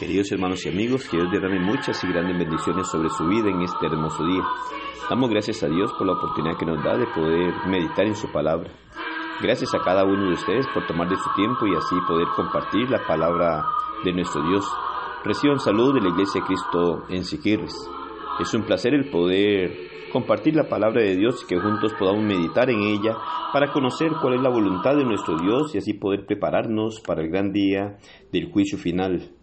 Queridos hermanos y amigos, que Dios derrame muchas y grandes bendiciones sobre su vida en este hermoso día. Damos gracias a Dios por la oportunidad que nos da de poder meditar en su palabra. Gracias a cada uno de ustedes por tomar de su tiempo y así poder compartir la palabra de nuestro Dios. Reciban salud de la Iglesia Cristo en Siquirres. Es un placer el poder compartir la palabra de Dios y que juntos podamos meditar en ella para conocer cuál es la voluntad de nuestro Dios y así poder prepararnos para el gran día del juicio final.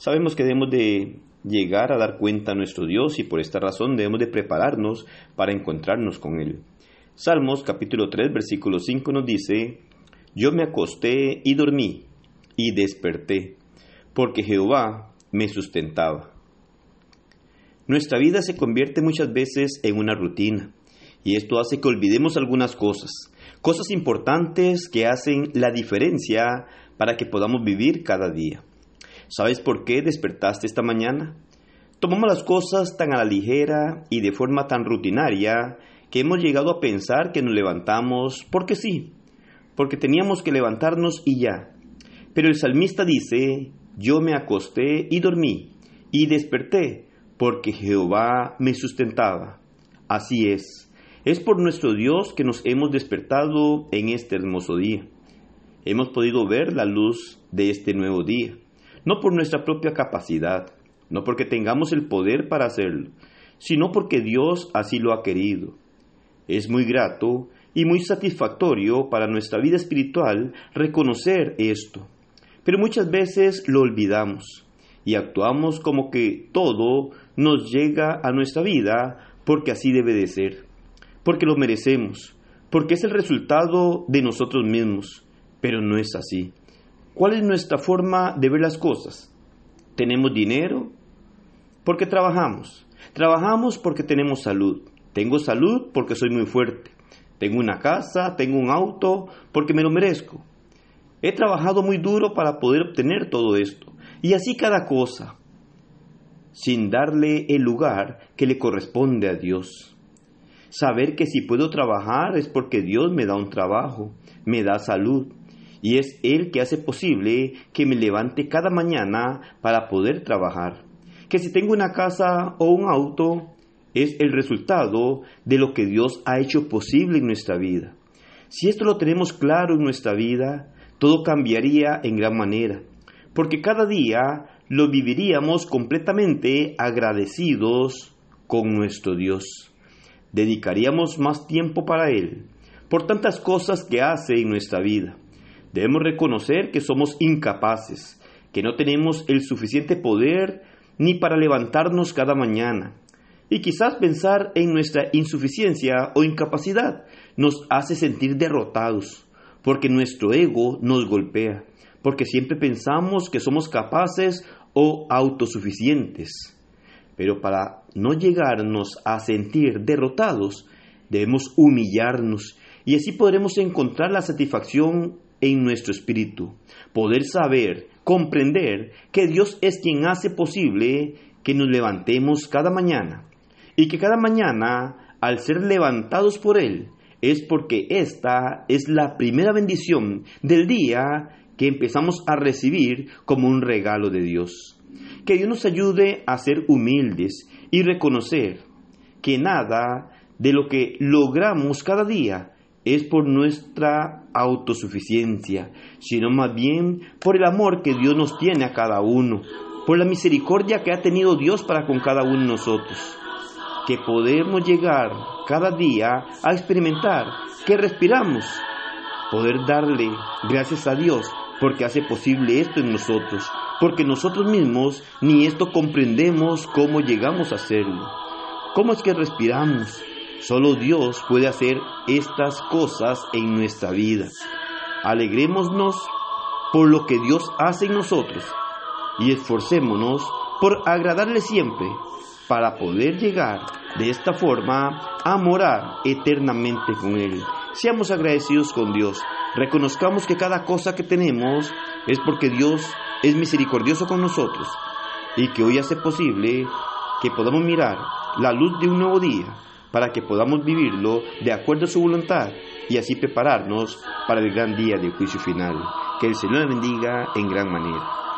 Sabemos que debemos de llegar a dar cuenta a nuestro Dios y por esta razón debemos de prepararnos para encontrarnos con Él. Salmos capítulo 3 versículo 5 nos dice, Yo me acosté y dormí y desperté, porque Jehová me sustentaba. Nuestra vida se convierte muchas veces en una rutina y esto hace que olvidemos algunas cosas, cosas importantes que hacen la diferencia para que podamos vivir cada día. ¿Sabes por qué despertaste esta mañana? Tomamos las cosas tan a la ligera y de forma tan rutinaria que hemos llegado a pensar que nos levantamos porque sí, porque teníamos que levantarnos y ya. Pero el salmista dice, yo me acosté y dormí, y desperté, porque Jehová me sustentaba. Así es, es por nuestro Dios que nos hemos despertado en este hermoso día. Hemos podido ver la luz de este nuevo día no por nuestra propia capacidad, no porque tengamos el poder para hacerlo, sino porque Dios así lo ha querido. Es muy grato y muy satisfactorio para nuestra vida espiritual reconocer esto, pero muchas veces lo olvidamos y actuamos como que todo nos llega a nuestra vida porque así debe de ser, porque lo merecemos, porque es el resultado de nosotros mismos, pero no es así. ¿Cuál es nuestra forma de ver las cosas? ¿Tenemos dinero? Porque trabajamos. Trabajamos porque tenemos salud. Tengo salud porque soy muy fuerte. Tengo una casa, tengo un auto, porque me lo merezco. He trabajado muy duro para poder obtener todo esto. Y así cada cosa, sin darle el lugar que le corresponde a Dios. Saber que si puedo trabajar es porque Dios me da un trabajo, me da salud, y es Él que hace posible que me levante cada mañana para poder trabajar. Que si tengo una casa o un auto, es el resultado de lo que Dios ha hecho posible en nuestra vida. Si esto lo tenemos claro en nuestra vida, todo cambiaría en gran manera, porque cada día lo viviríamos completamente agradecidos con nuestro Dios. Dedicaríamos más tiempo para Él, por tantas cosas que hace en nuestra vida. Debemos reconocer que somos incapaces, que no tenemos el suficiente poder ni para levantarnos cada mañana. Y quizás pensar en nuestra insuficiencia o incapacidad nos hace sentir derrotados, porque nuestro ego nos golpea, porque siempre pensamos que somos capaces o autosuficientes. Pero para no llegarnos a sentir derrotados, debemos humillarnos y así podremos encontrar la satisfacción en nuestro espíritu, poder saber, comprender que Dios es quien hace posible que nos levantemos cada mañana y que cada mañana, al ser levantados por Él, es porque esta es la primera bendición del día que empezamos a recibir como un regalo de Dios. Que Dios nos ayude a ser humildes y reconocer que nada de lo que logramos cada día es por nuestra autosuficiencia, sino más bien por el amor que Dios nos tiene a cada uno, por la misericordia que ha tenido Dios para con cada uno de nosotros, que podemos llegar cada día a experimentar que respiramos, poder darle gracias a Dios porque hace posible esto en nosotros, porque nosotros mismos ni esto comprendemos cómo llegamos a hacerlo. ¿Cómo es que respiramos? Solo Dios puede hacer estas cosas en nuestra vida. Alegrémonos por lo que Dios hace en nosotros y esforcémonos por agradarle siempre para poder llegar de esta forma a morar eternamente con Él. Seamos agradecidos con Dios. Reconozcamos que cada cosa que tenemos es porque Dios es misericordioso con nosotros y que hoy hace posible que podamos mirar la luz de un nuevo día para que podamos vivirlo de acuerdo a su voluntad y así prepararnos para el gran día del juicio final. Que el Señor bendiga en gran manera.